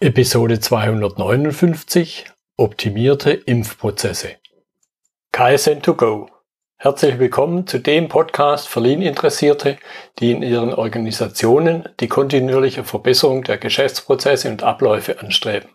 Episode 259 Optimierte Impfprozesse. KSN2Go. Herzlich willkommen zu dem Podcast für Lean-Interessierte, die in ihren Organisationen die kontinuierliche Verbesserung der Geschäftsprozesse und Abläufe anstreben,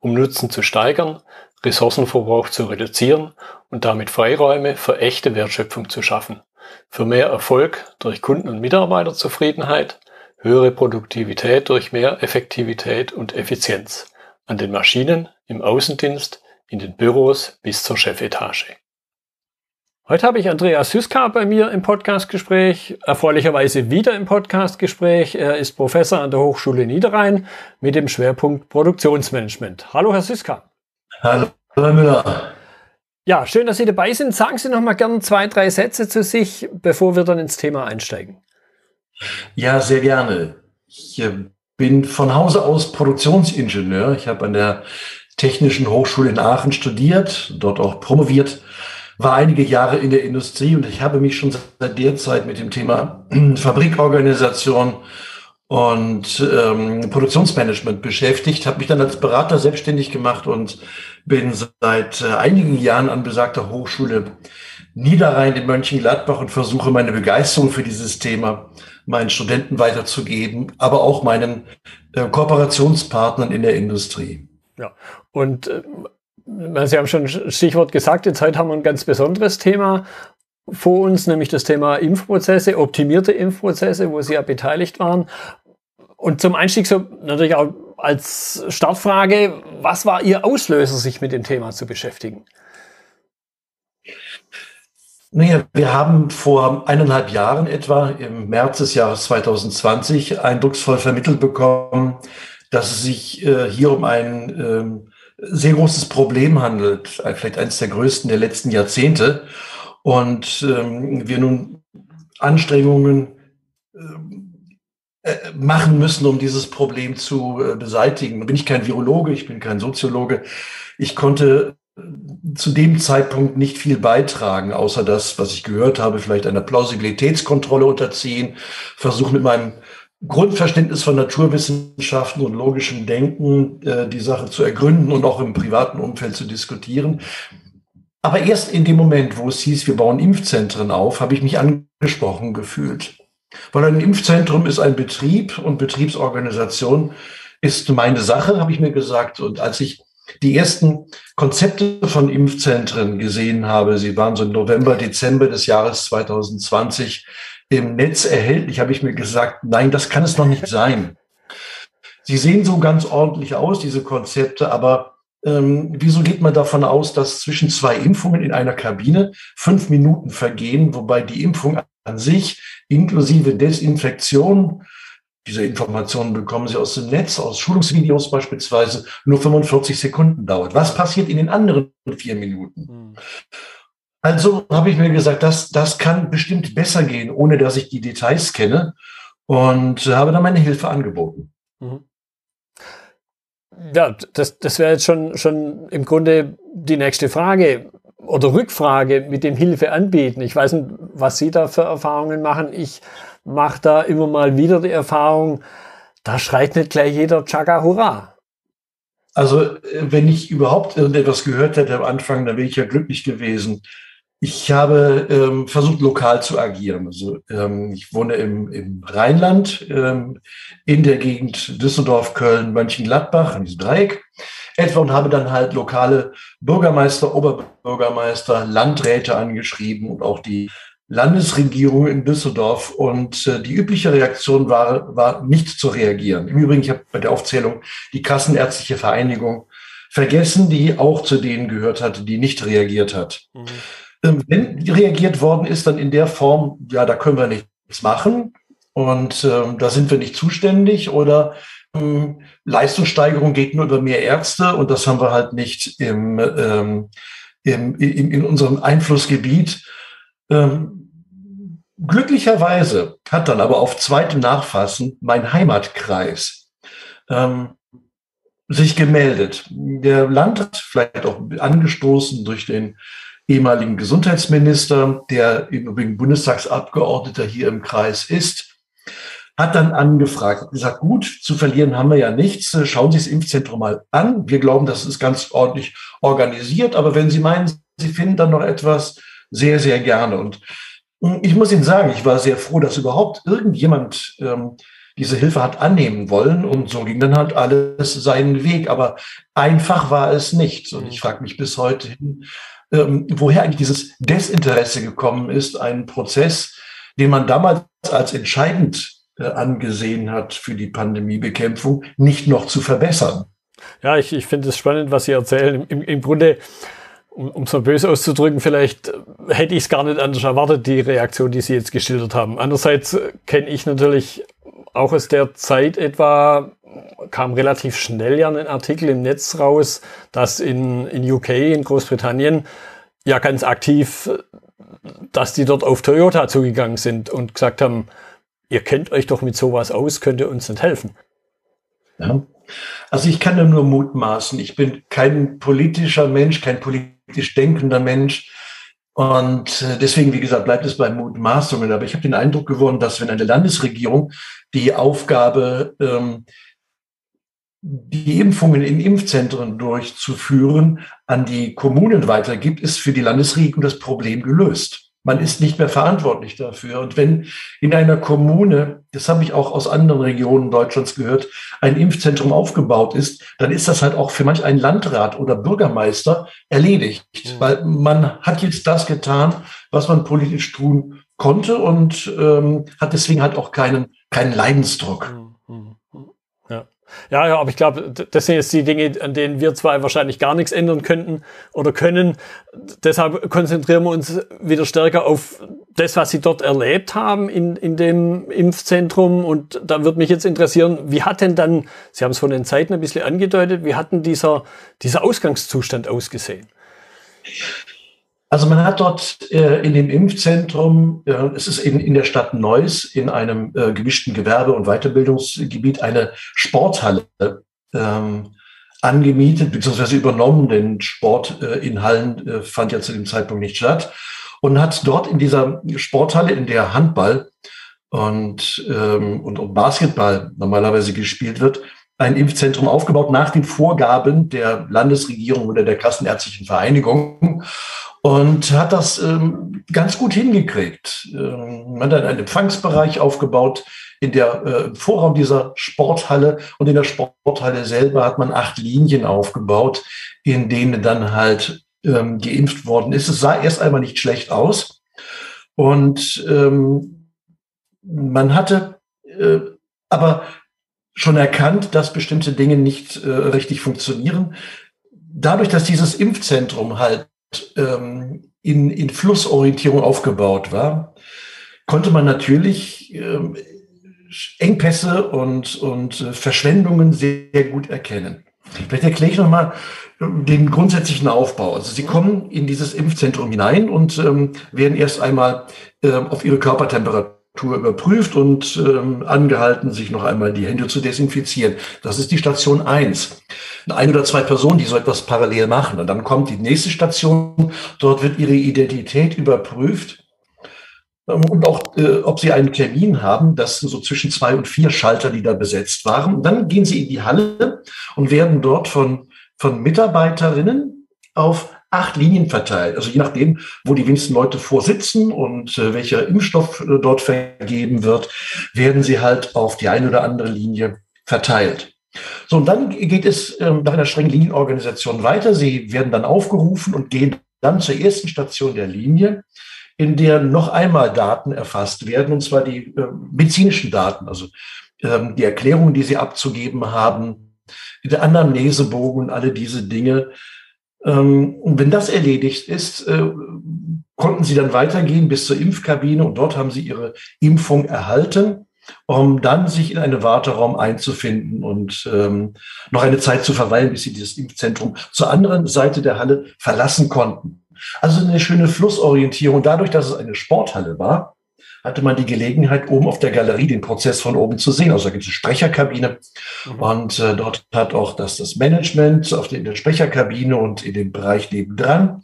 um Nutzen zu steigern, Ressourcenverbrauch zu reduzieren und damit Freiräume für echte Wertschöpfung zu schaffen, für mehr Erfolg durch Kunden- und Mitarbeiterzufriedenheit, höhere Produktivität durch mehr Effektivität und Effizienz an den Maschinen, im Außendienst, in den Büros bis zur Chefetage. Heute habe ich Andreas Süska bei mir im Podcastgespräch, erfreulicherweise wieder im Podcastgespräch. Er ist Professor an der Hochschule Niederrhein mit dem Schwerpunkt Produktionsmanagement. Hallo, Herr Süska. Hallo, Herr Müller. Ja, schön, dass Sie dabei sind. Sagen Sie noch mal gerne zwei, drei Sätze zu sich, bevor wir dann ins Thema einsteigen. Ja, sehr gerne. Ich äh, bin von Hause aus Produktionsingenieur. Ich habe an der Technischen Hochschule in Aachen studiert, dort auch promoviert, war einige Jahre in der Industrie und ich habe mich schon seit der Zeit mit dem Thema Fabrikorganisation und ähm, Produktionsmanagement beschäftigt, habe mich dann als Berater selbstständig gemacht und bin seit äh, einigen Jahren an besagter Hochschule Niederrhein in Mönchengladbach und versuche meine Begeisterung für dieses Thema meinen Studenten weiterzugeben, aber auch meinen äh, Kooperationspartnern in der Industrie. Ja, und äh, Sie haben schon Stichwort gesagt, jetzt heute haben wir ein ganz besonderes Thema vor uns, nämlich das Thema Impfprozesse, optimierte Impfprozesse, wo Sie ja beteiligt waren. Und zum Einstieg so natürlich auch als Startfrage, was war Ihr Auslöser, sich mit dem Thema zu beschäftigen? Naja, wir haben vor eineinhalb Jahren etwa im März des Jahres 2020 eindrucksvoll vermittelt bekommen, dass es sich äh, hier um ein ähm, sehr großes Problem handelt, vielleicht eines der größten der letzten Jahrzehnte. Und ähm, wir nun Anstrengungen äh, machen müssen, um dieses Problem zu äh, beseitigen. Bin ich kein Virologe, ich bin kein Soziologe. Ich konnte zu dem Zeitpunkt nicht viel beitragen, außer das, was ich gehört habe, vielleicht einer Plausibilitätskontrolle unterziehen, versuchen mit meinem Grundverständnis von Naturwissenschaften und logischem Denken äh, die Sache zu ergründen und auch im privaten Umfeld zu diskutieren. Aber erst in dem Moment, wo es hieß, wir bauen Impfzentren auf, habe ich mich angesprochen gefühlt. Weil ein Impfzentrum ist ein Betrieb und Betriebsorganisation ist meine Sache, habe ich mir gesagt. Und als ich die ersten Konzepte von Impfzentren gesehen habe. Sie waren so im November, Dezember des Jahres 2020 im Netz erhältlich, habe ich mir gesagt, nein, das kann es noch nicht sein. Sie sehen so ganz ordentlich aus, diese Konzepte, aber ähm, wieso geht man davon aus, dass zwischen zwei Impfungen in einer Kabine fünf Minuten vergehen, wobei die Impfung an sich inklusive Desinfektion diese Informationen bekommen Sie aus dem Netz, aus Schulungsvideos beispielsweise, nur 45 Sekunden dauert. Was passiert in den anderen vier Minuten? Hm. Also habe ich mir gesagt, das, das kann bestimmt besser gehen, ohne dass ich die Details kenne und habe dann meine Hilfe angeboten. Mhm. Ja, das, das wäre jetzt schon, schon im Grunde die nächste Frage oder Rückfrage mit dem Hilfe anbieten. Ich weiß nicht, was Sie da für Erfahrungen machen. Ich mache da immer mal wieder die Erfahrung, da schreit nicht gleich jeder Chaka Hurra. Also, äh, wenn ich überhaupt irgendetwas gehört hätte am Anfang, dann wäre ich ja glücklich gewesen. Ich habe ähm, versucht, lokal zu agieren. Also ähm, ich wohne im, im Rheinland, ähm, in der Gegend Düsseldorf, Köln, Mönchengladbach, in diesem Dreieck etwa und habe dann halt lokale Bürgermeister, Oberbürgermeister, Landräte angeschrieben und auch die Landesregierung in Düsseldorf. Und äh, die übliche Reaktion war, war nicht zu reagieren. Im Übrigen, ich habe bei der Aufzählung die Kassenärztliche Vereinigung vergessen, die auch zu denen gehört hatte, die nicht reagiert hat. Mhm. Ähm, wenn reagiert worden ist, dann in der Form, ja, da können wir nichts machen und ähm, da sind wir nicht zuständig oder ähm, Leistungssteigerung geht nur über mehr Ärzte und das haben wir halt nicht im, ähm, im, in, in unserem Einflussgebiet. Ähm, Glücklicherweise hat dann aber auf zweitem Nachfassen mein Heimatkreis ähm, sich gemeldet. Der Landrat, vielleicht auch angestoßen durch den ehemaligen Gesundheitsminister, der im Übrigen Bundestagsabgeordneter hier im Kreis ist, hat dann angefragt, hat gesagt, gut, zu verlieren haben wir ja nichts. Schauen Sie das Impfzentrum mal an. Wir glauben, das ist ganz ordentlich organisiert. Aber wenn Sie meinen, Sie finden dann noch etwas, sehr, sehr gerne. Und ich muss Ihnen sagen, ich war sehr froh, dass überhaupt irgendjemand ähm, diese Hilfe hat annehmen wollen. Und so ging dann halt alles seinen Weg. Aber einfach war es nicht. Und ich frage mich bis heute hin, ähm, woher eigentlich dieses Desinteresse gekommen ist, einen Prozess, den man damals als entscheidend äh, angesehen hat für die Pandemiebekämpfung, nicht noch zu verbessern. Ja, ich, ich finde es spannend, was Sie erzählen. Im, im Grunde, um es mal böse auszudrücken, vielleicht äh, hätte ich es gar nicht anders erwartet, die Reaktion, die Sie jetzt geschildert haben. Andererseits äh, kenne ich natürlich auch aus der Zeit etwa, kam relativ schnell ja ein Artikel im Netz raus, dass in, in UK, in Großbritannien, ja ganz aktiv, dass die dort auf Toyota zugegangen sind und gesagt haben, ihr kennt euch doch mit sowas aus, könnt ihr uns nicht helfen? Ja. Also ich kann nur mutmaßen. Ich bin kein politischer Mensch, kein politisch denkender Mensch. Und äh, deswegen, wie gesagt, bleibt es bei Mutmaßungen. Aber ich habe den Eindruck gewonnen, dass wenn eine Landesregierung die Aufgabe, ähm, die Impfungen in Impfzentren durchzuführen, an die Kommunen weitergibt, ist für die Landesregierung das Problem gelöst. Man ist nicht mehr verantwortlich dafür. Und wenn in einer Kommune, das habe ich auch aus anderen Regionen Deutschlands gehört, ein Impfzentrum aufgebaut ist, dann ist das halt auch für manch einen Landrat oder Bürgermeister erledigt. Mhm. Weil man hat jetzt das getan, was man politisch tun konnte und ähm, hat deswegen halt auch keinen, keinen Leidensdruck. Mhm. Ja, ja, aber ich glaube, das sind jetzt die Dinge, an denen wir zwei wahrscheinlich gar nichts ändern könnten oder können. Deshalb konzentrieren wir uns wieder stärker auf das, was Sie dort erlebt haben in, in dem Impfzentrum. Und da würde mich jetzt interessieren, wie hat denn dann, Sie haben es von den Zeiten ein bisschen angedeutet, wie hat denn dieser, dieser Ausgangszustand ausgesehen? Also man hat dort äh, in dem Impfzentrum, es ist in, in der Stadt Neuss, in einem äh, gemischten Gewerbe- und Weiterbildungsgebiet eine Sporthalle ähm, angemietet bzw. übernommen, denn Sport äh, in Hallen fand ja zu dem Zeitpunkt nicht statt. Und hat dort in dieser Sporthalle, in der Handball und, ähm, und Basketball normalerweise gespielt wird, ein Impfzentrum aufgebaut nach den Vorgaben der Landesregierung oder der Kassenärztlichen Vereinigung und hat das ähm, ganz gut hingekriegt. Ähm, man hat einen Empfangsbereich aufgebaut in der äh, Vorraum dieser Sporthalle und in der Sporthalle selber hat man acht Linien aufgebaut, in denen dann halt ähm, geimpft worden ist. Es sah erst einmal nicht schlecht aus und ähm, man hatte äh, aber schon erkannt, dass bestimmte Dinge nicht äh, richtig funktionieren. Dadurch, dass dieses Impfzentrum halt ähm, in, in Flussorientierung aufgebaut war, konnte man natürlich ähm, Engpässe und, und äh, Verschwendungen sehr, gut erkennen. Vielleicht erkläre ich nochmal ähm, den grundsätzlichen Aufbau. Also Sie kommen in dieses Impfzentrum hinein und ähm, werden erst einmal äh, auf Ihre Körpertemperatur überprüft und ähm, angehalten, sich noch einmal die Hände zu desinfizieren. Das ist die Station eins. Ein oder zwei Personen, die so etwas parallel machen. Und dann kommt die nächste Station. Dort wird ihre Identität überprüft. Ähm, und auch, äh, ob sie einen Termin haben, das sind so zwischen zwei und vier Schalter, die da besetzt waren. Und dann gehen sie in die Halle und werden dort von, von Mitarbeiterinnen auf acht Linien verteilt. Also je nachdem, wo die wenigsten Leute vorsitzen und äh, welcher Impfstoff äh, dort vergeben wird, werden sie halt auf die eine oder andere Linie verteilt. So, und dann geht es ähm, nach einer strengen Linienorganisation weiter. Sie werden dann aufgerufen und gehen dann zur ersten Station der Linie, in der noch einmal Daten erfasst werden, und zwar die äh, medizinischen Daten, also ähm, die Erklärungen, die sie abzugeben haben, der Anamnesebogen und alle diese Dinge, und wenn das erledigt ist, äh, konnten sie dann weitergehen bis zur Impfkabine und dort haben sie ihre Impfung erhalten, um dann sich in einen Warteraum einzufinden und ähm, noch eine Zeit zu verweilen, bis sie dieses Impfzentrum zur anderen Seite der Halle verlassen konnten. Also eine schöne Flussorientierung. Dadurch, dass es eine Sporthalle war, hatte man die Gelegenheit, oben auf der Galerie den Prozess von oben zu sehen. Also da gibt es eine Sprecherkabine mhm. und äh, dort hat auch das, das Management auf den, der Sprecherkabine und in dem Bereich nebendran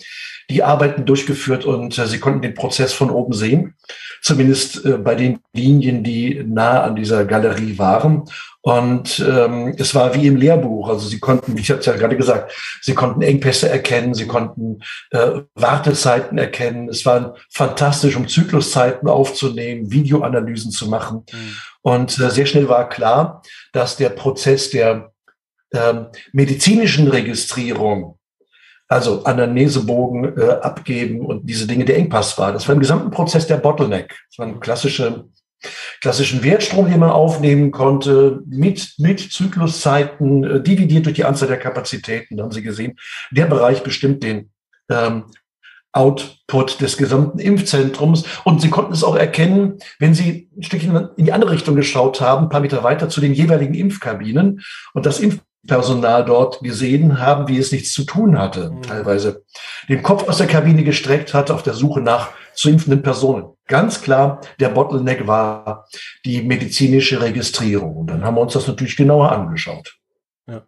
die Arbeiten durchgeführt und äh, sie konnten den Prozess von oben sehen, zumindest äh, bei den Linien, die nah an dieser Galerie waren. Und ähm, es war wie im Lehrbuch. Also sie konnten, wie ich hatte ja gerade gesagt, sie konnten Engpässe erkennen, sie konnten äh, Wartezeiten erkennen. Es war fantastisch, um Zykluszeiten aufzunehmen, Videoanalysen zu machen. Mhm. Und äh, sehr schnell war klar, dass der Prozess der ähm, medizinischen Registrierung also Anamnesebogen äh, abgeben und diese Dinge der Engpass war. Das war im gesamten Prozess der Bottleneck. Das war ein klassische, klassischen Wertstrom, den man aufnehmen konnte, mit, mit Zykluszeiten, äh, dividiert durch die Anzahl der Kapazitäten. Haben Sie gesehen, der Bereich bestimmt den ähm, Output des gesamten Impfzentrums. Und Sie konnten es auch erkennen, wenn Sie ein Stückchen in die andere Richtung geschaut haben, ein paar Meter weiter zu den jeweiligen Impfkabinen. Und das Impf Personal dort gesehen haben, wie es nichts zu tun hatte, mhm. teilweise den Kopf aus der Kabine gestreckt hat auf der Suche nach zu impfenden Personen. Ganz klar, der Bottleneck war die medizinische Registrierung. Und dann haben wir uns das natürlich genauer angeschaut. Ja.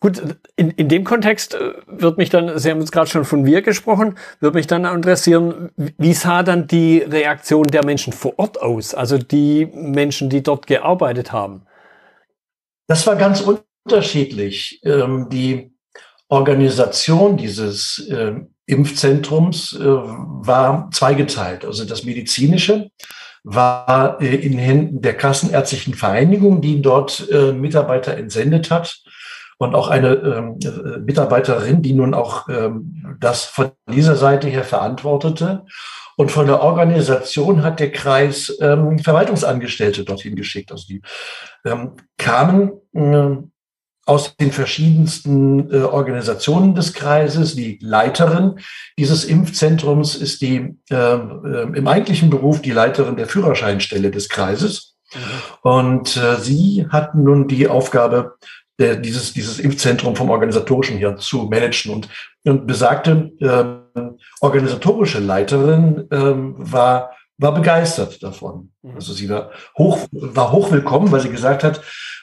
Gut, in, in dem Kontext äh, wird mich dann, Sie haben jetzt gerade schon von wir gesprochen, wird mich dann interessieren, wie sah dann die Reaktion der Menschen vor Ort aus? Also die Menschen, die dort gearbeitet haben? Das war ganz unterschiedlich. Ähm, die Organisation dieses äh, Impfzentrums äh, war zweigeteilt. Also das medizinische war äh, in Händen der Kassenärztlichen Vereinigung, die dort äh, Mitarbeiter entsendet hat. Und auch eine ähm, äh, Mitarbeiterin, die nun auch ähm, das von dieser Seite her verantwortete. Und von der Organisation hat der Kreis ähm, Verwaltungsangestellte dorthin geschickt. Also die ähm, kamen äh, aus den verschiedensten äh, Organisationen des Kreises. Die Leiterin dieses Impfzentrums ist die äh, äh, im eigentlichen Beruf die Leiterin der Führerscheinstelle des Kreises. Und äh, sie hatten nun die Aufgabe, der, dieses, dieses Impfzentrum vom organisatorischen her zu managen. Und, und besagte äh, organisatorische Leiterin äh, war war begeistert davon. Mhm. Also sie war hoch, war hoch willkommen, weil sie gesagt hat,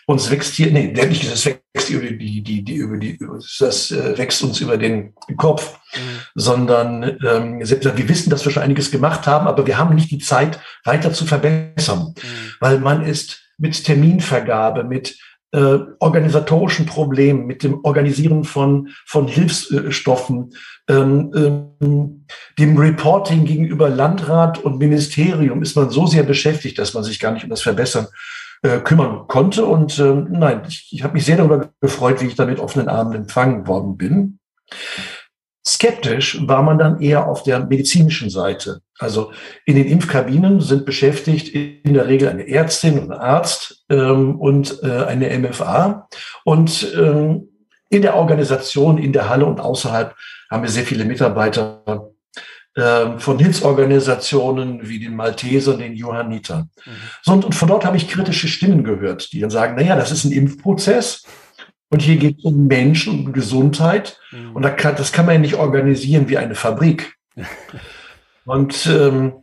uns wächst hier, nee, der nicht, das wächst über die, die, die, über die, das äh, wächst uns über den Kopf, mhm. sondern ähm, wir wissen, dass wir schon einiges gemacht haben, aber wir haben nicht die Zeit, weiter zu verbessern, mhm. weil man ist mit Terminvergabe, mit äh, organisatorischen Problemen, mit dem Organisieren von, von Hilfsstoffen, ähm, ähm, dem Reporting gegenüber Landrat und Ministerium ist man so sehr beschäftigt, dass man sich gar nicht um das Verbessern äh, kümmern konnte. Und äh, nein, ich, ich habe mich sehr darüber gefreut, wie ich da mit offenen Armen empfangen worden bin. Skeptisch war man dann eher auf der medizinischen Seite. Also in den Impfkabinen sind beschäftigt in der Regel eine Ärztin und ein Arzt ähm, und äh, eine MFA. Und ähm, in der Organisation, in der Halle und außerhalb haben wir sehr viele Mitarbeiter ähm, von Hilfsorganisationen wie den Maltesern, den Johannitern. Mhm. und von dort habe ich kritische Stimmen gehört, die dann sagen, naja, das ist ein Impfprozess und hier geht es um Menschen und Gesundheit mhm. und da kann, das kann man ja nicht organisieren wie eine Fabrik. und ähm,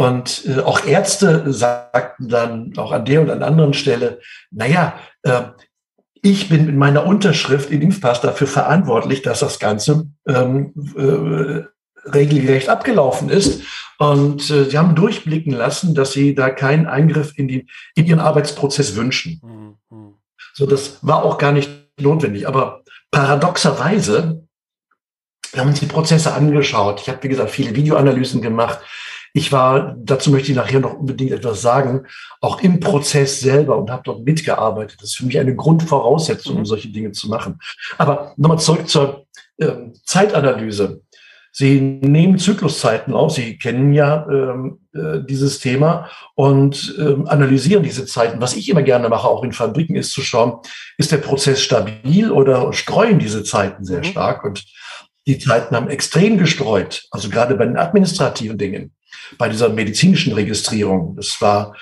und äh, auch Ärzte sagten dann auch an der und an anderen Stelle, naja, äh, ich bin mit meiner Unterschrift in Impfpass dafür verantwortlich, dass das Ganze ähm, äh, regelgerecht abgelaufen ist. Und äh, sie haben durchblicken lassen, dass sie da keinen Eingriff in, die, in ihren Arbeitsprozess wünschen. Mhm. So, das war auch gar nicht notwendig. Aber paradoxerweise, wir haben uns die Prozesse angeschaut. Ich habe, wie gesagt, viele Videoanalysen gemacht. Ich war, dazu möchte ich nachher noch unbedingt etwas sagen, auch im Prozess selber und habe dort mitgearbeitet. Das ist für mich eine Grundvoraussetzung, um mhm. solche Dinge zu machen. Aber nochmal zurück zur äh, Zeitanalyse. Sie nehmen Zykluszeiten auf. Sie kennen ja ähm, äh, dieses Thema und ähm, analysieren diese Zeiten. Was ich immer gerne mache, auch in Fabriken, ist zu schauen, ist der Prozess stabil oder streuen diese Zeiten sehr mhm. stark? Und die Zeiten haben extrem gestreut. Also gerade bei den administrativen Dingen, bei dieser medizinischen Registrierung. Das war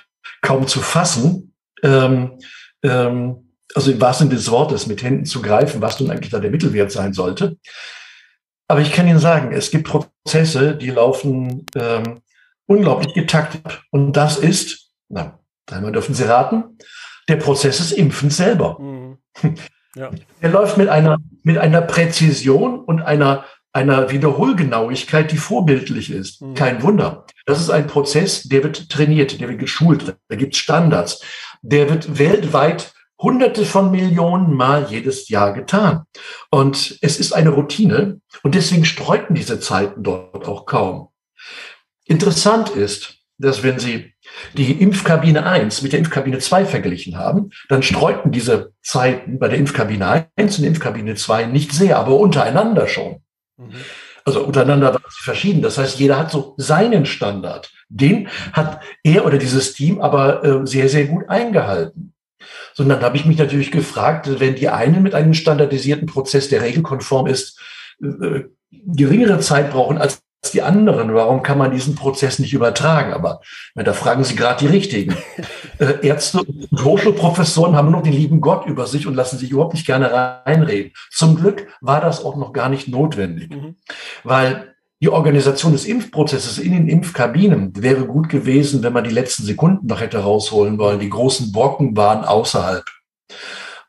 kaum zu fassen. Ähm, ähm, also im wahrsten Sinne des Wortes mit Händen zu greifen, was nun eigentlich da der Mittelwert sein sollte. Aber ich kann Ihnen sagen, es gibt Prozesse, die laufen ähm, unglaublich getaktet. Und das ist, na, einmal dürfen Sie raten, der Prozess des Impfens selber. Mhm. Ja. Der läuft mit einer, mit einer Präzision und einer, einer Wiederholgenauigkeit, die vorbildlich ist. Mhm. Kein Wunder. Das ist ein Prozess, der wird trainiert, der wird geschult, da gibt es Standards. Der wird weltweit hunderte von Millionen Mal jedes Jahr getan. Und es ist eine Routine und deswegen streuten diese Zeiten dort auch kaum. Interessant ist, dass wenn Sie die Impfkabine 1 mit der Impfkabine 2 verglichen haben, dann streuten diese Zeiten bei der Impfkabine 1 und Impfkabine 2 nicht sehr, aber untereinander schon. Mhm. Also untereinander waren sie verschieden. Das heißt, jeder hat so seinen Standard. Den hat er oder dieses Team aber äh, sehr, sehr gut eingehalten. Sondern habe ich mich natürlich gefragt, wenn die einen mit einem standardisierten Prozess, der regelkonform ist, äh, geringere Zeit brauchen als die anderen. Warum kann man diesen Prozess nicht übertragen? Aber da fragen Sie gerade die Richtigen. Äh, Ärzte und Hochschulprofessoren haben nur noch den lieben Gott über sich und lassen sich überhaupt nicht gerne reinreden. Zum Glück war das auch noch gar nicht notwendig, mhm. weil die Organisation des Impfprozesses in den Impfkabinen wäre gut gewesen, wenn man die letzten Sekunden noch hätte rausholen wollen. Die großen Brocken waren außerhalb.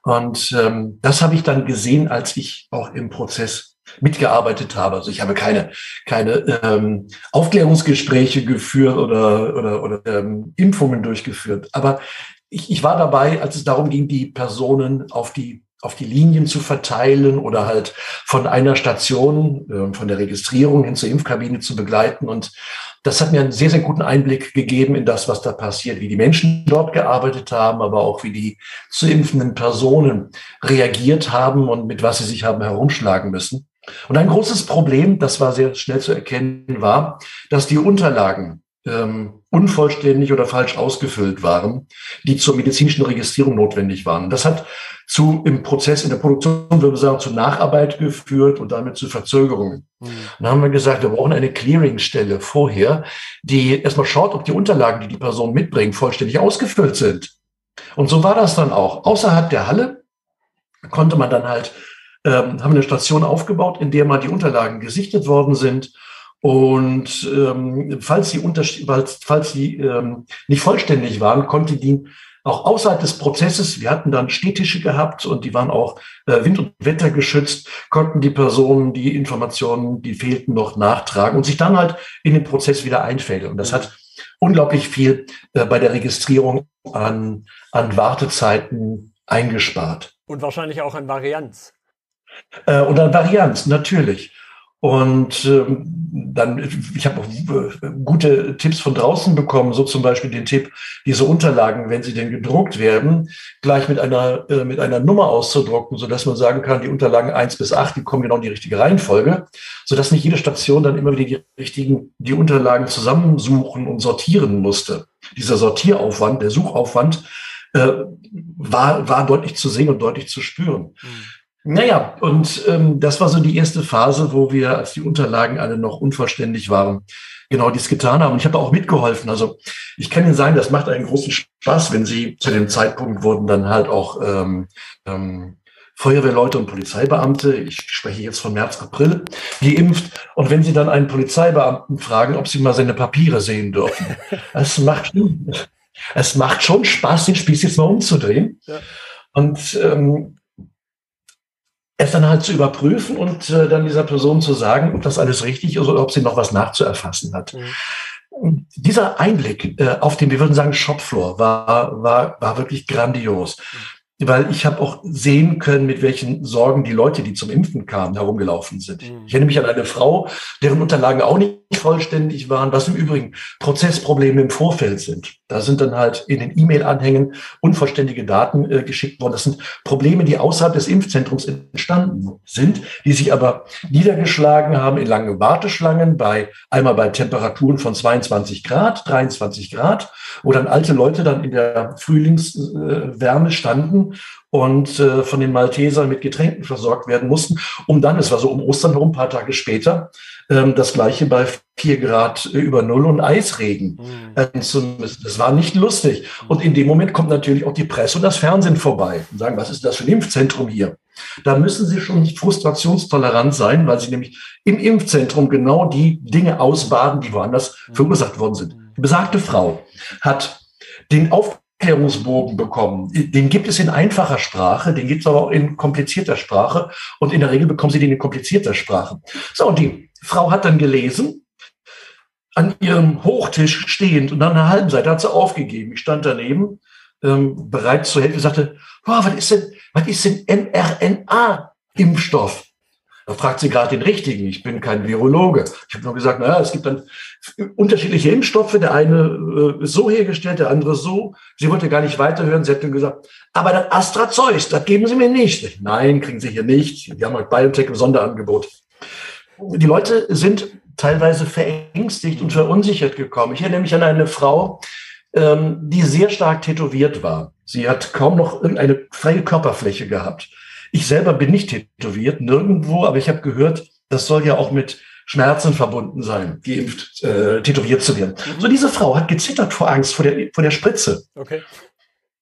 Und ähm, das habe ich dann gesehen, als ich auch im Prozess mitgearbeitet habe. Also ich habe keine, keine ähm, Aufklärungsgespräche geführt oder, oder, oder ähm, Impfungen durchgeführt. Aber ich, ich war dabei, als es darum ging, die Personen auf die auf die Linien zu verteilen oder halt von einer Station, äh, von der Registrierung hin zur Impfkabine zu begleiten. Und das hat mir einen sehr, sehr guten Einblick gegeben in das, was da passiert, wie die Menschen dort gearbeitet haben, aber auch wie die zu impfenden Personen reagiert haben und mit was sie sich haben herumschlagen müssen. Und ein großes Problem, das war sehr schnell zu erkennen, war, dass die Unterlagen ähm, unvollständig oder falsch ausgefüllt waren, die zur medizinischen Registrierung notwendig waren. Das hat zu im Prozess in der Produktion, würde ich sagen, zu Nacharbeit geführt und damit zu Verzögerungen. Mhm. Dann haben wir gesagt, wir brauchen eine Clearingstelle vorher, die erstmal schaut, ob die Unterlagen, die die Person mitbringt, vollständig ausgefüllt sind. Und so war das dann auch. Außerhalb der Halle konnte man dann halt ähm, haben eine Station aufgebaut, in der mal die Unterlagen gesichtet worden sind. Und ähm, falls sie, falls, falls sie ähm, nicht vollständig waren, konnte die auch außerhalb des Prozesses, wir hatten dann Stehtische gehabt und die waren auch äh, Wind- und Wetter geschützt, konnten die Personen die Informationen, die fehlten, noch nachtragen und sich dann halt in den Prozess wieder einfädeln. Und das hat unglaublich viel äh, bei der Registrierung an, an Wartezeiten eingespart. Und wahrscheinlich auch an Varianz. Äh, und dann Varianz, natürlich. Und ähm, dann, ich habe auch äh, gute Tipps von draußen bekommen, so zum Beispiel den Tipp, diese Unterlagen, wenn sie denn gedruckt werden, gleich mit einer, äh, mit einer Nummer auszudrucken, so dass man sagen kann, die Unterlagen eins bis acht, die kommen genau in die richtige Reihenfolge, so dass nicht jede Station dann immer wieder die richtigen, die Unterlagen zusammensuchen und sortieren musste. Dieser Sortieraufwand, der Suchaufwand, äh, war, war deutlich zu sehen und deutlich zu spüren. Mhm. Naja, und ähm, das war so die erste Phase, wo wir, als die Unterlagen alle noch unvollständig waren, genau dies getan haben. Und ich habe auch mitgeholfen. Also ich kann Ihnen sagen, das macht einen großen Spaß, wenn Sie zu dem Zeitpunkt wurden dann halt auch ähm, ähm, Feuerwehrleute und Polizeibeamte, ich spreche jetzt von März, April, geimpft. Und wenn Sie dann einen Polizeibeamten fragen, ob Sie mal seine Papiere sehen dürfen, es macht, es macht schon Spaß, den Spieß jetzt mal umzudrehen. Ja. Und ähm, es dann halt zu überprüfen und äh, dann dieser Person zu sagen, ob das alles richtig ist oder ob sie noch was nachzuerfassen hat. Mhm. Dieser Einblick äh, auf den, wir würden sagen, Shopfloor war, war, war wirklich grandios. Mhm weil ich habe auch sehen können, mit welchen Sorgen die Leute, die zum Impfen kamen, herumgelaufen sind. Mhm. Ich erinnere mich an eine Frau, deren Unterlagen auch nicht vollständig waren, was im Übrigen Prozessprobleme im Vorfeld sind. Da sind dann halt in den E-Mail-Anhängen unvollständige Daten äh, geschickt worden. Das sind Probleme, die außerhalb des Impfzentrums entstanden sind, die sich aber niedergeschlagen haben in langen Warteschlangen bei einmal bei Temperaturen von 22 Grad, 23 Grad, wo dann alte Leute dann in der Frühlingswärme standen und äh, von den Maltesern mit Getränken versorgt werden mussten, um dann, es war so um Ostern herum, ein paar Tage später, ähm, das gleiche bei vier Grad über Null und Eisregen mhm. zu müssen. Das war nicht lustig. Und in dem Moment kommt natürlich auch die Presse und das Fernsehen vorbei und sagen, was ist das für ein Impfzentrum hier? Da müssen Sie schon nicht frustrationstolerant sein, weil Sie nämlich im Impfzentrum genau die Dinge ausbaden, die woanders mhm. verursacht worden sind. Die besagte Frau hat den Aufklärungsbogen bekommen. Den gibt es in einfacher Sprache, den gibt es aber auch in komplizierter Sprache. Und in der Regel bekommen Sie den in komplizierter Sprache. So, und die Frau hat dann gelesen, an ihrem Hochtisch stehend und nach einer halben Seite hat sie aufgegeben. Ich stand daneben, ähm, bereit zu helfen, sagte, oh, was ist denn, was ist denn mRNA-Impfstoff? Da fragt sie gerade den richtigen. Ich bin kein Virologe. Ich habe nur gesagt, naja, es gibt dann unterschiedliche Impfstoffe. Der eine äh, ist so hergestellt, der andere so. Sie wollte gar nicht weiterhören. Sie hat dann gesagt, aber das AstraZeus, das geben Sie mir nicht. Nein, kriegen Sie hier nicht. Wir haben halt BioNTech im Sonderangebot. Die Leute sind teilweise verängstigt und verunsichert gekommen. Ich erinnere mich an eine Frau, ähm, die sehr stark tätowiert war. Sie hat kaum noch irgendeine freie Körperfläche gehabt. Ich selber bin nicht tätowiert, nirgendwo, aber ich habe gehört, das soll ja auch mit Schmerzen verbunden sein, geimpft, äh, tätowiert zu werden. Mhm. So diese Frau hat gezittert vor Angst vor der, vor der Spritze. Okay.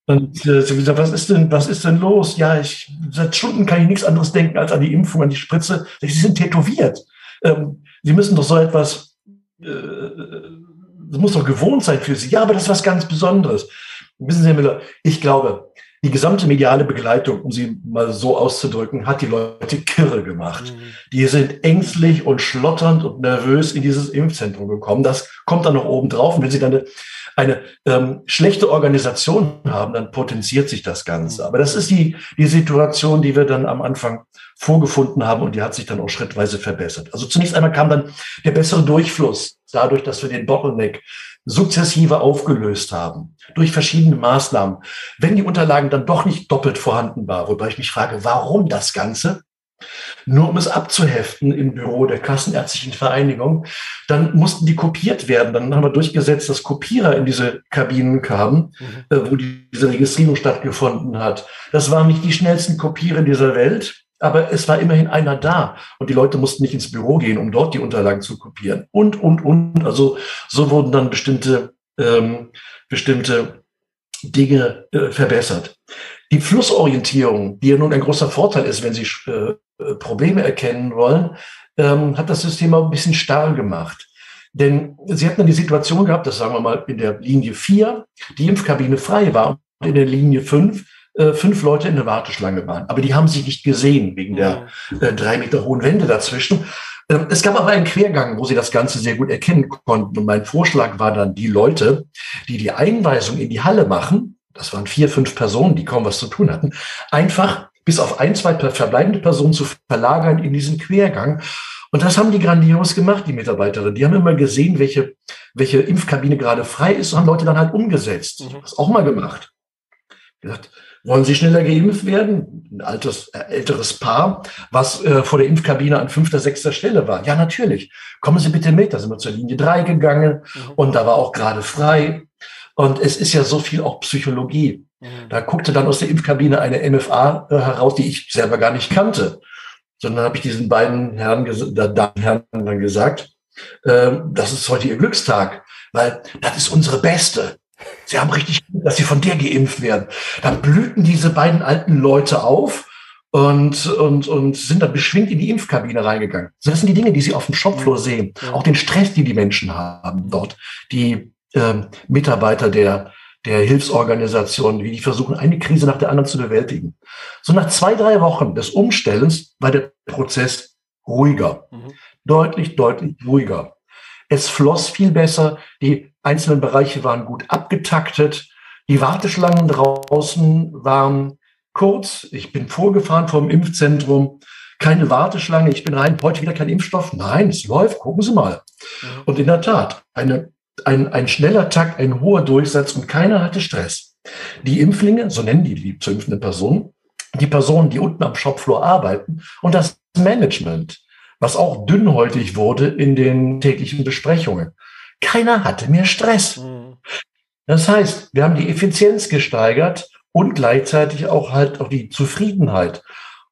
Und äh, sie gesagt, was ist denn, was ist denn los? Ja, ich seit Stunden kann ich nichts anderes denken als an die Impfung, an die Spritze. Sie sind tätowiert. Ähm, sie müssen doch so etwas, äh, das muss doch gewohnt sein für Sie. Ja, aber das ist was ganz Besonderes. Wissen Sie, Herr Müller, ich glaube, die gesamte mediale Begleitung, um sie mal so auszudrücken, hat die Leute kirre gemacht. Mhm. Die sind ängstlich und schlotternd und nervös in dieses Impfzentrum gekommen. Das kommt dann noch oben drauf. Und wenn sie dann eine, eine ähm, schlechte Organisation haben, dann potenziert sich das Ganze. Mhm. Aber das ist die, die Situation, die wir dann am Anfang vorgefunden haben und die hat sich dann auch schrittweise verbessert. Also zunächst einmal kam dann der bessere Durchfluss dadurch, dass wir den Bottleneck sukzessive aufgelöst haben durch verschiedene Maßnahmen. Wenn die Unterlagen dann doch nicht doppelt vorhanden war, wobei ich mich frage, warum das Ganze? Nur um es abzuheften im Büro der Kassenärztlichen Vereinigung, dann mussten die kopiert werden. Dann haben wir durchgesetzt, dass Kopierer in diese Kabinen kamen, mhm. Äh, wo diese Registrierung stattgefunden hat. Das waren nicht die schnellsten Kopierer dieser Welt, aber es war immerhin einer da und die Leute mussten nicht ins Büro gehen, um dort die Unterlagen zu kopieren. Und, und, und. Also so wurden dann bestimmte, ähm, bestimmte Dinge äh, verbessert. Die Flussorientierung, die ja nun ein großer Vorteil ist, wenn Sie äh, Probleme erkennen wollen, ähm, hat das System auch ein bisschen starr gemacht. Denn Sie hatten dann die Situation gehabt, dass sagen wir mal in der Linie 4 die Impfkabine frei war und in der Linie 5 äh, fünf Leute in der Warteschlange waren. Aber die haben sich nicht gesehen wegen der äh, drei Meter hohen Wände dazwischen. Ähm, es gab aber einen Quergang, wo sie das Ganze sehr gut erkennen konnten. Und mein Vorschlag war dann, die Leute, die die Einweisung in die Halle machen, das waren vier, fünf Personen, die kaum was zu tun hatten, einfach bis auf ein, zwei verbleibende Personen zu verlagern in diesen Quergang. Und das haben die grandios gemacht, die Mitarbeiterinnen. Die haben immer gesehen, welche, welche Impfkabine gerade frei ist und haben Leute dann halt umgesetzt. Mhm. Das auch mal gemacht. Gesagt, wollen Sie schneller geimpft werden? Ein altes, äh, älteres Paar, was äh, vor der Impfkabine an fünfter, sechster Stelle war. Ja, natürlich. Kommen Sie bitte mit. Da sind wir zur Linie drei gegangen mhm. und da war auch gerade frei. Und es ist ja so viel auch Psychologie. Mhm. Da guckte dann aus der Impfkabine eine MFA äh, heraus, die ich selber gar nicht kannte. Sondern habe ich diesen beiden Herren, Damen, Herren dann gesagt, äh, das ist heute ihr Glückstag, weil das ist unsere Beste. Sie haben richtig, dass sie von der geimpft werden. Da blühten diese beiden alten Leute auf und, und, und sind dann beschwingt in die Impfkabine reingegangen. das sind die Dinge, die Sie auf dem Shopfloor sehen. Auch den Stress, die die Menschen haben dort. Die äh, Mitarbeiter der, der Hilfsorganisationen, wie die versuchen, eine Krise nach der anderen zu bewältigen. So nach zwei, drei Wochen des Umstellens war der Prozess ruhiger. Mhm. Deutlich, deutlich ruhiger. Es floss viel besser. Die einzelnen Bereiche waren gut abgetaktet. Die Warteschlangen draußen waren kurz. Ich bin vorgefahren vom Impfzentrum. Keine Warteschlange. Ich bin rein. Heute wieder kein Impfstoff. Nein, es läuft. Gucken Sie mal. Mhm. Und in der Tat, eine, ein, ein schneller Takt, ein hoher Durchsatz und keiner hatte Stress. Die Impflinge, so nennen die die zu impfenden Personen, die Personen, die unten am Shopfloor arbeiten und das Management, was auch dünnhäutig wurde in den täglichen Besprechungen. Keiner hatte mehr Stress. Mhm. Das heißt, wir haben die Effizienz gesteigert und gleichzeitig auch halt auch die Zufriedenheit.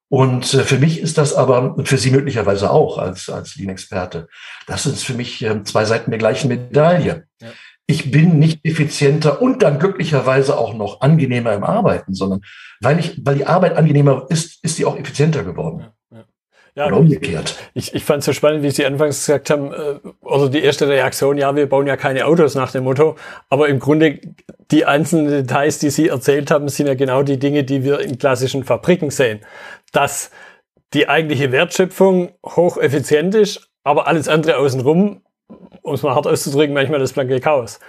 Und äh, für mich ist das aber, und für Sie möglicherweise auch als, als Lean-Experte, das sind für mich ähm, zwei Seiten der gleichen Medaille. Ja. ich bin nicht effizienter und dann glücklicherweise auch noch angenehmer im Arbeiten, sondern weil ich, weil die Arbeit angenehmer ist, ist sie auch effizienter geworden. Ja, ja. Oder umgekehrt. Ich, ich fand es so spannend, wie Sie anfangs gesagt haben, äh, oder die erste Reaktion, ja, wir bauen ja keine Autos nach dem Motto, aber im Grunde die einzelnen Details, die Sie erzählt haben, sind ja genau die Dinge, die wir in klassischen Fabriken sehen. Dass die eigentliche Wertschöpfung hocheffizient ist, aber alles andere außenrum, um es mal hart auszudrücken, manchmal das blanke Chaos.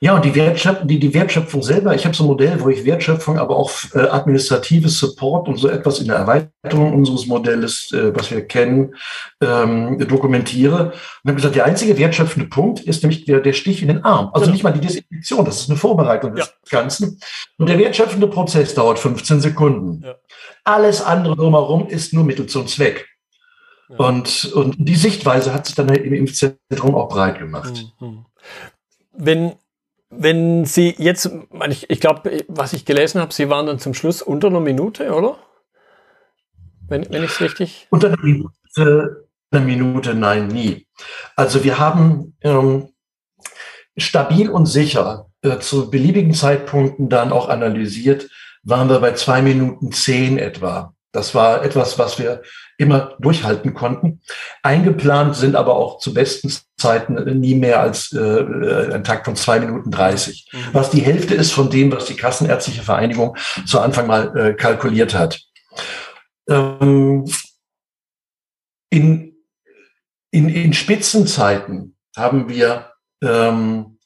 Ja, und die Wertschöpfung, die, die Wertschöpfung selber, ich habe so ein Modell, wo ich Wertschöpfung, aber auch äh, administratives Support und so etwas in der Erweiterung unseres Modells, äh, was wir kennen, ähm, dokumentiere. Und habe gesagt, der einzige wertschöpfende Punkt ist nämlich der, der Stich in den Arm. Also genau. nicht mal die Desinfektion, das ist eine Vorbereitung des ja. Ganzen. Und der wertschöpfende Prozess dauert 15 Sekunden. Ja. Alles andere drumherum ist nur Mittel zum Zweck. Ja. Und, und die Sichtweise hat sich dann im Impfzentrum auch breit gemacht. Mhm wenn, wenn Sie jetzt, ich, ich glaube, was ich gelesen habe, Sie waren dann zum Schluss unter einer Minute, oder? Wenn, wenn ich es richtig. Unter einer Minute, eine Minute, nein, nie. Also wir haben ähm, stabil und sicher äh, zu beliebigen Zeitpunkten dann auch analysiert, waren wir bei zwei Minuten zehn etwa. Das war etwas, was wir immer durchhalten konnten. Eingeplant sind aber auch zu besten Zeiten nie mehr als äh, ein Takt von zwei Minuten dreißig, mhm. was die Hälfte ist von dem, was die Kassenärztliche Vereinigung zu Anfang mal äh, kalkuliert hat. Ähm, in, in, in Spitzenzeiten haben wir ähm,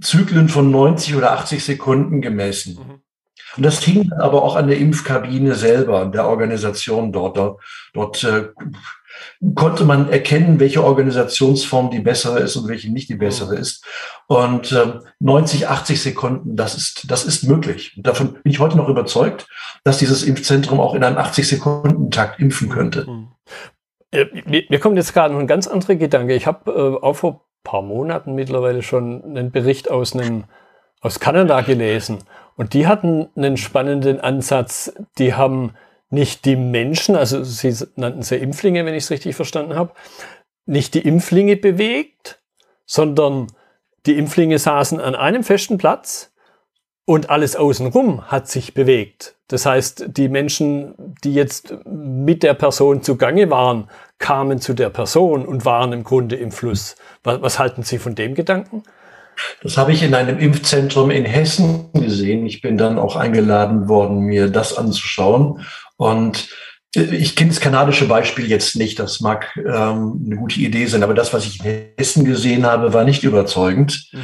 Zyklen von 90 oder 80 Sekunden gemessen. Mhm. Und das hing aber auch an der Impfkabine selber, der Organisation dort. Dort, dort äh, konnte man erkennen, welche Organisationsform die bessere ist und welche nicht die bessere ist. Und äh, 90, 80 Sekunden, das ist, das ist möglich. Und davon bin ich heute noch überzeugt, dass dieses Impfzentrum auch in einem 80-Sekunden-Takt impfen könnte. Mhm. Mir kommt jetzt gerade noch ein ganz anderer Gedanke. Ich habe äh, auch vor paar Monaten mittlerweile schon einen Bericht aus einem aus Kanada gelesen. Und die hatten einen spannenden Ansatz. Die haben nicht die Menschen, also sie nannten sie Impflinge, wenn ich es richtig verstanden habe, nicht die Impflinge bewegt, sondern die Impflinge saßen an einem festen Platz und alles außenrum hat sich bewegt. Das heißt, die Menschen, die jetzt mit der Person zugange waren, kamen zu der Person und waren im Grunde im Fluss. Was, was halten Sie von dem Gedanken? Das habe ich in einem Impfzentrum in Hessen gesehen. Ich bin dann auch eingeladen worden, mir das anzuschauen. Und äh, ich kenne das kanadische Beispiel jetzt nicht, das mag ähm, eine gute Idee sein, aber das, was ich in Hessen gesehen habe, war nicht überzeugend, mhm.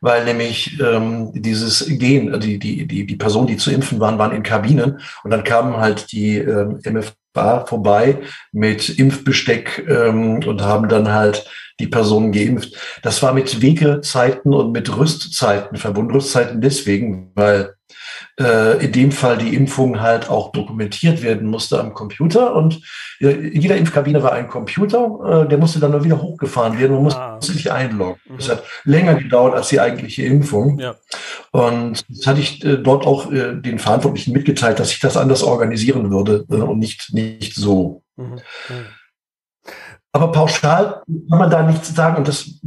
weil nämlich ähm, dieses Gehen, die, die, die, die Personen, die zu impfen waren, waren in Kabinen und dann kamen halt die ähm, MFA vorbei mit Impfbesteck ähm, und haben dann halt die Personen geimpft. Das war mit Wegezeiten und mit Rüstzeiten verbunden. Rüstzeiten deswegen, weil äh, in dem Fall die Impfung halt auch dokumentiert werden musste am Computer. Und äh, in jeder Impfkabine war ein Computer, äh, der musste dann nur wieder hochgefahren werden und musste ah. sich einloggen. Mhm. Das hat länger gedauert als die eigentliche Impfung. Ja. Und das hatte ich äh, dort auch äh, den Verantwortlichen mitgeteilt, dass ich das anders organisieren würde äh, und nicht, nicht so. Mhm. Mhm. Aber pauschal kann man da nichts sagen und das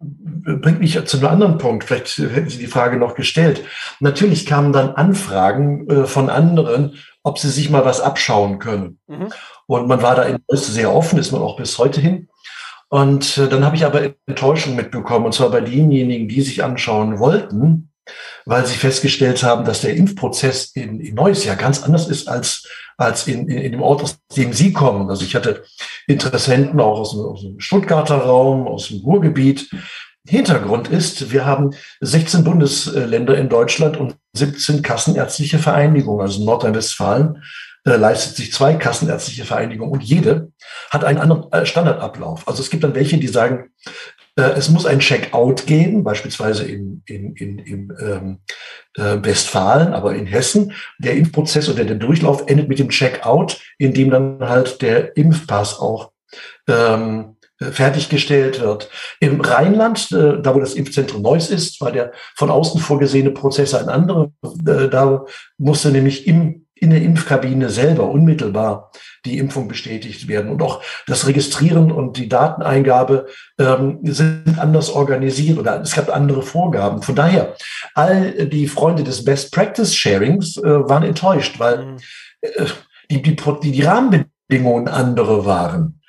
bringt mich zu einem anderen Punkt. Vielleicht hätten Sie die Frage noch gestellt. Natürlich kamen dann Anfragen äh, von anderen, ob sie sich mal was abschauen können. Mhm. Und man war da in sehr offen, ist man auch bis heute hin. Und äh, dann habe ich aber Enttäuschung mitbekommen, und zwar bei denjenigen, die sich anschauen wollten, weil sie festgestellt haben, dass der Impfprozess in, in Neues Jahr ganz anders ist als, als in, in, in dem Ort, aus dem sie kommen. Also ich hatte Interessenten auch aus dem, aus dem Stuttgarter Raum, aus dem Ruhrgebiet. Hintergrund ist, wir haben 16 Bundesländer in Deutschland und 17 kassenärztliche Vereinigungen. Also Nordrhein-Westfalen äh, leistet sich zwei kassenärztliche Vereinigungen und jede hat einen anderen äh, Standardablauf. Also es gibt dann welche, die sagen, es muss ein Checkout geben, beispielsweise in, in, in, in ähm, äh, Westfalen, aber in Hessen. Der Impfprozess oder der Durchlauf endet mit dem Checkout, in dem dann halt der Impfpass auch ähm, fertiggestellt wird. Im Rheinland, äh, da wo das Impfzentrum Neuss ist, war der von außen vorgesehene Prozess ein anderer. Äh, da musste nämlich im in der Impfkabine selber unmittelbar die Impfung bestätigt werden. Und auch das Registrieren und die Dateneingabe ähm, sind anders organisiert oder es gab andere Vorgaben. Von daher, all die Freunde des Best Practice Sharings äh, waren enttäuscht, weil mhm. äh, die, die, die, Rahmenbedingungen andere waren.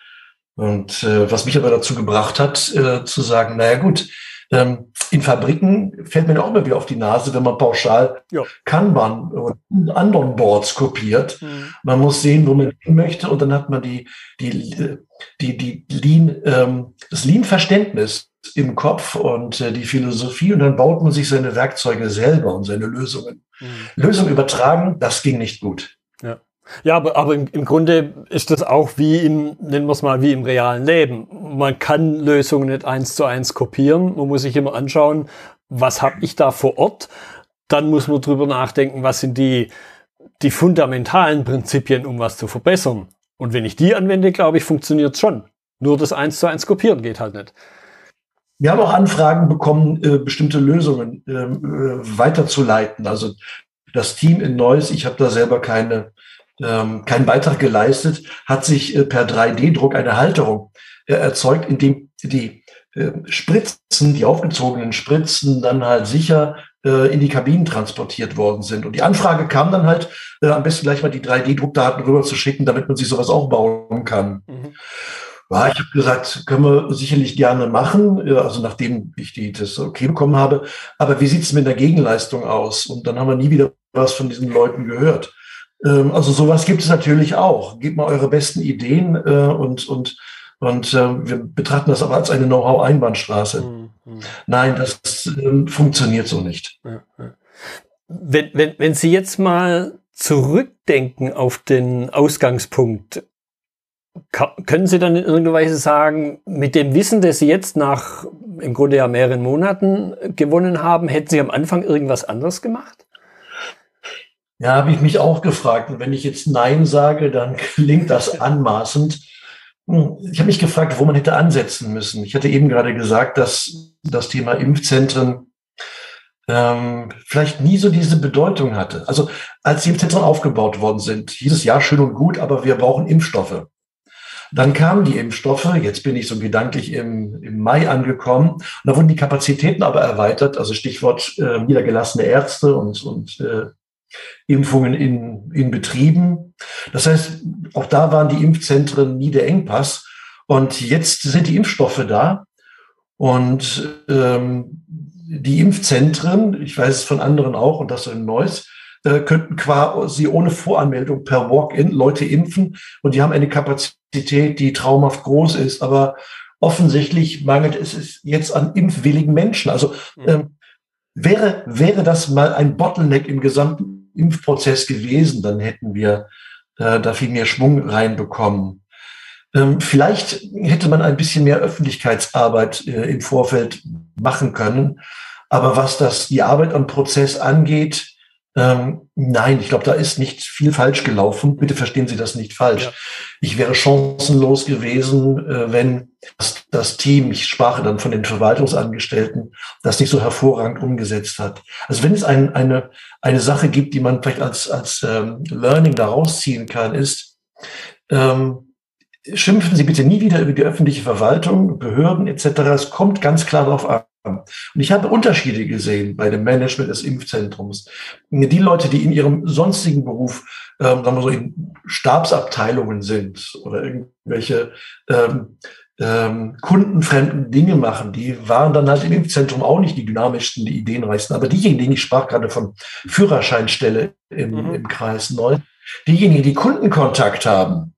Und äh, was mich aber dazu gebracht hat, äh, zu sagen, naja gut, ähm, in Fabriken fällt mir auch immer wieder auf die Nase, wenn man pauschal ja. Kanban oder anderen Boards kopiert. Mhm. Man muss sehen, wo man hin möchte und dann hat man die, die, die, die Lean, ähm, das Lean-Verständnis im Kopf und äh, die Philosophie und dann baut man sich seine Werkzeuge selber und seine Lösungen. Mhm. Lösungen übertragen, das ging nicht gut. Ja. Ja, aber, aber im, im Grunde ist das auch wie im, nennen wir es mal, wie im realen Leben. Man kann Lösungen nicht eins zu eins kopieren. Man muss sich immer anschauen, was habe ich da vor Ort. Dann muss man drüber nachdenken, was sind die, die fundamentalen Prinzipien, um was zu verbessern. Und wenn ich die anwende, glaube ich, funktioniert schon. Nur das eins zu eins kopieren geht halt nicht. Wir haben auch Anfragen bekommen, äh, bestimmte Lösungen ähm, äh, weiterzuleiten. Also das Team in Neuss, ich habe da selber keine ähm, keinen Beitrag geleistet, hat sich äh, per 3D-Druck eine Halterung äh, erzeugt, in dem die äh, Spritzen, die aufgezogenen Spritzen dann halt sicher äh, in die Kabinen transportiert worden sind. Und die Anfrage kam dann halt, äh, am besten gleich mal die 3D-Druckdaten rüber zu schicken, damit man sich sowas auch bauen kann. Mhm. Ja, ich habe gesagt, können wir sicherlich gerne machen, also nachdem ich die, das okay bekommen habe. Aber wie sieht's mit der Gegenleistung aus? Und dann haben wir nie wieder was von diesen Leuten gehört. Ähm, also sowas gibt es natürlich auch. Gebt mal eure besten Ideen äh, und, und, und äh, wir betrachten das aber als eine Know-how-Einbahnstraße. Mhm. Nein, das äh, funktioniert so nicht. Wenn, wenn, wenn Sie jetzt mal zurückdenken auf den Ausgangspunkt, können Sie dann in irgendeiner Weise sagen, mit dem Wissen, das Sie jetzt nach im Grunde ja mehreren Monaten gewonnen haben, hätten Sie am Anfang irgendwas anderes gemacht? Ja, habe ich mich auch gefragt. Und wenn ich jetzt Nein sage, dann klingt das anmaßend. Hm, ich habe mich gefragt, wo man hätte ansetzen müssen. Ich hatte eben gerade gesagt, dass das Thema Impfzentren ähm, vielleicht nie so diese Bedeutung hatte. Also als die Impfzentren aufgebaut worden sind, hieß es ja schön und gut, aber wir brauchen Impfstoffe. Dann kamen die Impfstoffe, jetzt bin ich so gedanklich im, im Mai angekommen, und da wurden die Kapazitäten aber erweitert, also Stichwort äh, niedergelassene Ärzte und, und äh, Impfungen in, in Betrieben. Das heißt, auch da waren die Impfzentren nie der Engpass. Und jetzt sind die Impfstoffe da. Und ähm, die Impfzentren, ich weiß es von anderen auch, und das in Neuss, äh, könnten quasi ohne Voranmeldung per Walk-in Leute impfen. Und die haben eine Kapazität, die traumhaft groß ist. Aber offensichtlich mangelt es jetzt an impfwilligen Menschen. Also mhm. ähm, wäre, wäre das mal ein Bottleneck im gesamten Impfprozess gewesen, dann hätten wir äh, da viel mehr Schwung reinbekommen. Ähm, vielleicht hätte man ein bisschen mehr Öffentlichkeitsarbeit äh, im Vorfeld machen können. Aber was das, die Arbeit am Prozess angeht, ähm, nein, ich glaube, da ist nicht viel falsch gelaufen. Bitte verstehen Sie das nicht falsch. Ja. Ich wäre chancenlos gewesen, äh, wenn das, das, Team, ich sprach dann von den Verwaltungsangestellten, das nicht so hervorragend umgesetzt hat. Also wenn es ein, eine, eine Sache gibt, die man vielleicht als, als ähm, Learning daraus ziehen kann, ist, ähm, schimpfen Sie bitte nie wieder über die öffentliche Verwaltung, Behörden etc. Es kommt ganz klar darauf an, und ich habe Unterschiede gesehen bei dem Management des Impfzentrums. Die Leute, die in ihrem sonstigen Beruf, ähm, sagen wir so, in Stabsabteilungen sind oder irgendwelche ähm, ähm, kundenfremden Dinge machen, die waren dann halt im Impfzentrum auch nicht die dynamischsten, die ideenreichsten. Aber diejenigen, ich sprach gerade von Führerscheinstelle im, mhm. im Kreis Neu, diejenigen, die Kundenkontakt haben,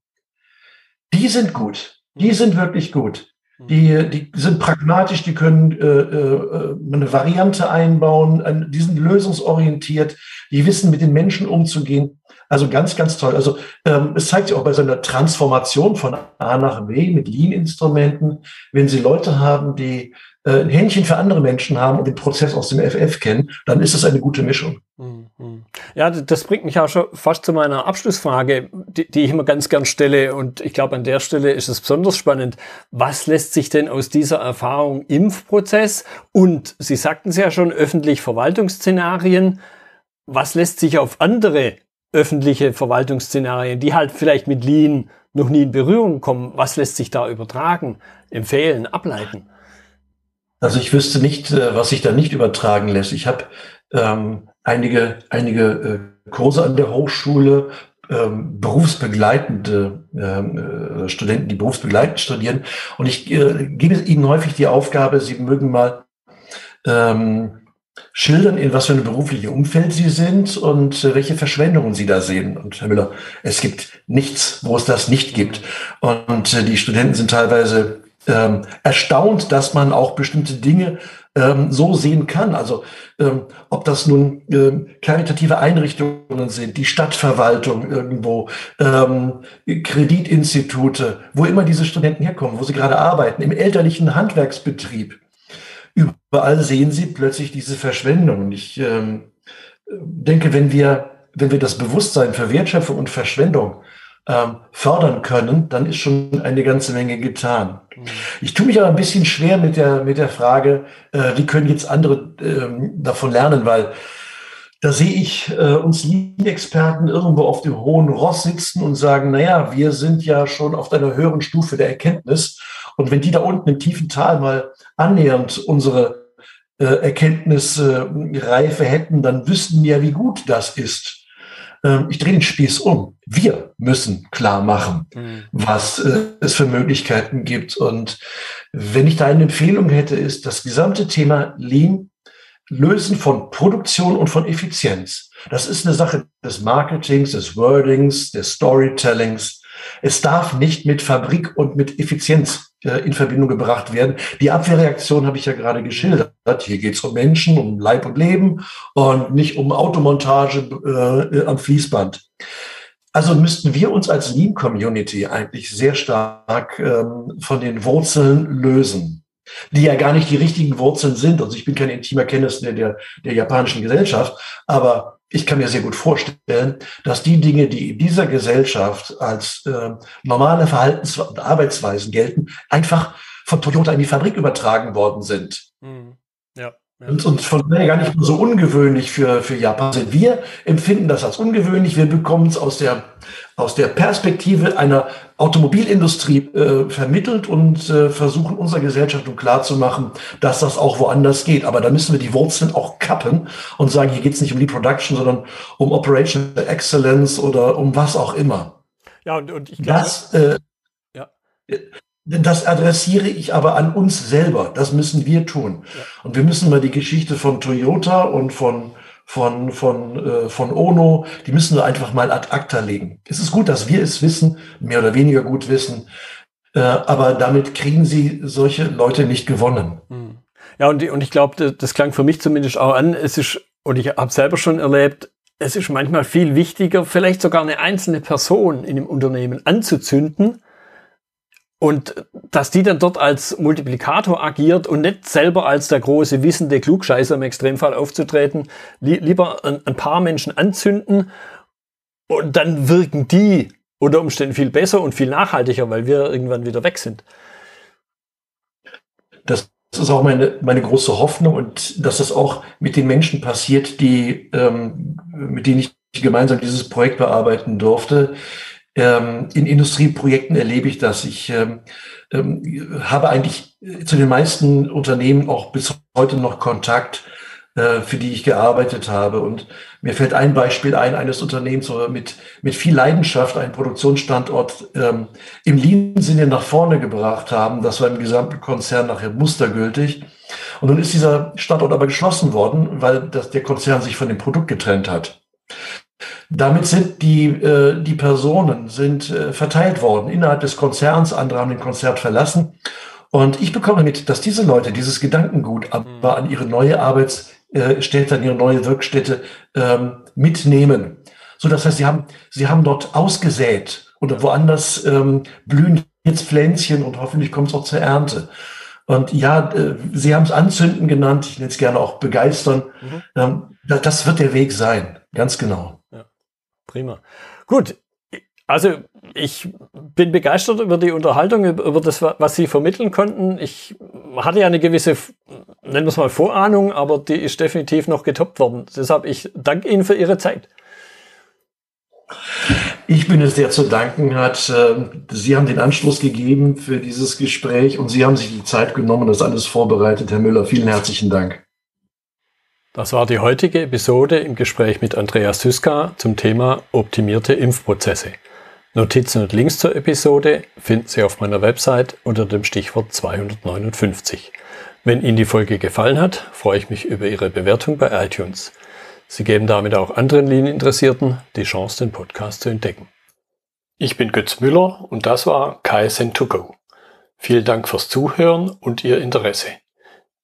die sind gut. Die mhm. sind wirklich gut. Die, die sind pragmatisch, die können äh, äh, eine Variante einbauen, die sind lösungsorientiert, die wissen, mit den Menschen umzugehen. Also ganz, ganz toll. Also ähm, es zeigt sich auch bei so einer Transformation von A nach B mit Lean-Instrumenten, wenn Sie Leute haben, die ein Händchen für andere Menschen haben und den Prozess aus dem FF kennen, dann ist es eine gute Mischung. Mhm. Ja, das bringt mich auch schon fast zu meiner Abschlussfrage, die, die ich immer ganz gern stelle. Und ich glaube, an der Stelle ist es besonders spannend. Was lässt sich denn aus dieser Erfahrung Impfprozess und Sie sagten es ja schon, öffentlich Verwaltungsszenarien, was lässt sich auf andere öffentliche Verwaltungsszenarien, die halt vielleicht mit Lean noch nie in Berührung kommen. Was lässt sich da übertragen, empfehlen, ableiten? Also ich wüsste nicht, äh, was sich da nicht übertragen lässt. Ich habe ähm, einige, einige äh, Kurse an der Hochschule, ähm, berufsbegleitende ähm, äh, Studenten, die berufsbegleitend studieren. Und ich äh, gebe ihnen häufig die Aufgabe, sie mögen mal ähm, schildern, in was für einem beruflichen Umfeld Sie sind und äh, welche Verschwendungen Sie da sehen. Und Herr Müller, es gibt nichts, wo es das nicht gibt. Und äh, die Studenten sind teilweise ähm, erstaunt, dass man auch bestimmte Dinge ähm, so sehen kann. Also ähm, ob das nun ähm, karitative Einrichtungen sind, die Stadtverwaltung irgendwo, ähm, Kreditinstitute, wo immer diese Studenten herkommen, wo sie gerade arbeiten, im elterlichen Handwerksbetrieb überall sehen Sie plötzlich diese Verschwendung. Und ich ähm, denke, wenn wir, wenn wir das Bewusstsein für Wertschöpfung und Verschwendung ähm, fördern können, dann ist schon eine ganze Menge getan. Mhm. Ich tue mich aber ein bisschen schwer mit der, mit der Frage, äh, wie können jetzt andere ähm, davon lernen, weil da sehe ich äh, uns Lean-Experten irgendwo auf dem hohen Ross sitzen und sagen, naja, wir sind ja schon auf einer höheren Stufe der Erkenntnis. Und wenn die da unten im tiefen Tal mal annähernd unsere äh, Erkenntnisreife hätten, dann wüssten wir, wie gut das ist. Ähm, ich drehe den Spieß um. Wir müssen klar machen, mhm. was äh, es für Möglichkeiten gibt. Und wenn ich da eine Empfehlung hätte, ist das gesamte Thema Lean Lösen von Produktion und von Effizienz. Das ist eine Sache des Marketings, des Wordings, des Storytellings. Es darf nicht mit Fabrik und mit Effizienz in Verbindung gebracht werden. Die Abwehrreaktion habe ich ja gerade geschildert. Hier geht es um Menschen, um Leib und Leben und nicht um Automontage äh, am Fließband. Also müssten wir uns als Lean Community eigentlich sehr stark ähm, von den Wurzeln lösen, die ja gar nicht die richtigen Wurzeln sind. Also ich bin kein intimer Kenntnis der, der, der japanischen Gesellschaft, aber ich kann mir sehr gut vorstellen, dass die Dinge, die in dieser Gesellschaft als äh, normale Verhaltens- und Arbeitsweisen gelten, einfach von Toyota in die Fabrik übertragen worden sind. Mhm. Und, und von daher gar nicht so ungewöhnlich für, für Japan sind. Wir empfinden das als ungewöhnlich. Wir bekommen es aus der, aus der Perspektive einer Automobilindustrie äh, vermittelt und äh, versuchen unserer Gesellschaft um klarzumachen, dass das auch woanders geht. Aber da müssen wir die Wurzeln auch kappen und sagen, hier geht es nicht um die Production, sondern um Operational Excellence oder um was auch immer. Ja, und, und ich glaube. Das, äh, ja. Das adressiere ich aber an uns selber. Das müssen wir tun. Und wir müssen mal die Geschichte von Toyota und von von, von, äh, von Ono, die müssen wir einfach mal ad acta legen. Es ist gut, dass wir es wissen, mehr oder weniger gut wissen, äh, aber damit kriegen sie solche Leute nicht gewonnen. Hm. Ja, und, und ich glaube, das klang für mich zumindest auch an, es ist, und ich habe selber schon erlebt, es ist manchmal viel wichtiger, vielleicht sogar eine einzelne Person in dem Unternehmen anzuzünden, und dass die dann dort als Multiplikator agiert und nicht selber als der große wissende Klugscheißer im Extremfall aufzutreten, li lieber ein, ein, paar Menschen anzünden und dann wirken die unter Umständen viel besser und viel nachhaltiger, weil wir irgendwann wieder weg sind. Das ist auch meine, meine große Hoffnung und dass das auch mit den Menschen passiert, die, ähm, mit denen ich gemeinsam dieses Projekt bearbeiten durfte ähm, in Industrieprojekten erlebe ich das. Ich ähm, ähm, habe eigentlich zu den meisten Unternehmen auch bis heute noch Kontakt, äh, für die ich gearbeitet habe. Und mir fällt ein Beispiel ein eines Unternehmens, mit, mit viel Leidenschaft einen Produktionsstandort ähm, im Lean-Sinne nach vorne gebracht haben. Das war im gesamten Konzern nachher mustergültig. Und nun ist dieser Standort aber geschlossen worden, weil das, der Konzern sich von dem Produkt getrennt hat. Damit sind die, äh, die Personen sind äh, verteilt worden innerhalb des Konzerns. Andere haben den Konzert verlassen. Und ich bekomme mit, dass diese Leute dieses Gedankengut aber an ihre neue Arbeitsstätte, an ihre neue Wirkstätte ähm, mitnehmen. So, das heißt, sie haben, sie haben dort ausgesät und woanders ähm, blühen jetzt Pflänzchen und hoffentlich kommt es auch zur Ernte. Und ja, äh, Sie haben es anzünden genannt, ich nenne es gerne auch begeistern. Mhm. Ähm, das wird der Weg sein, ganz genau. Ja. Prima. Gut. Also ich bin begeistert über die Unterhaltung, über das, was Sie vermitteln konnten. Ich hatte ja eine gewisse, nennen wir es mal Vorahnung, aber die ist definitiv noch getoppt worden. Deshalb ich danke Ihnen für Ihre Zeit. Ich bin es, der zu danken hat. Ähm, Sie haben den Anschluss gegeben für dieses Gespräch und Sie haben sich die Zeit genommen und das alles vorbereitet. Herr Müller, vielen herzlichen Dank. Das war die heutige Episode im Gespräch mit Andreas Süska zum Thema optimierte Impfprozesse. Notizen und Links zur Episode finden Sie auf meiner Website unter dem Stichwort 259. Wenn Ihnen die Folge gefallen hat, freue ich mich über Ihre Bewertung bei iTunes. Sie geben damit auch anderen Linieninteressierten die Chance, den Podcast zu entdecken. Ich bin Götz Müller und das war KSN2Go. Vielen Dank fürs Zuhören und Ihr Interesse.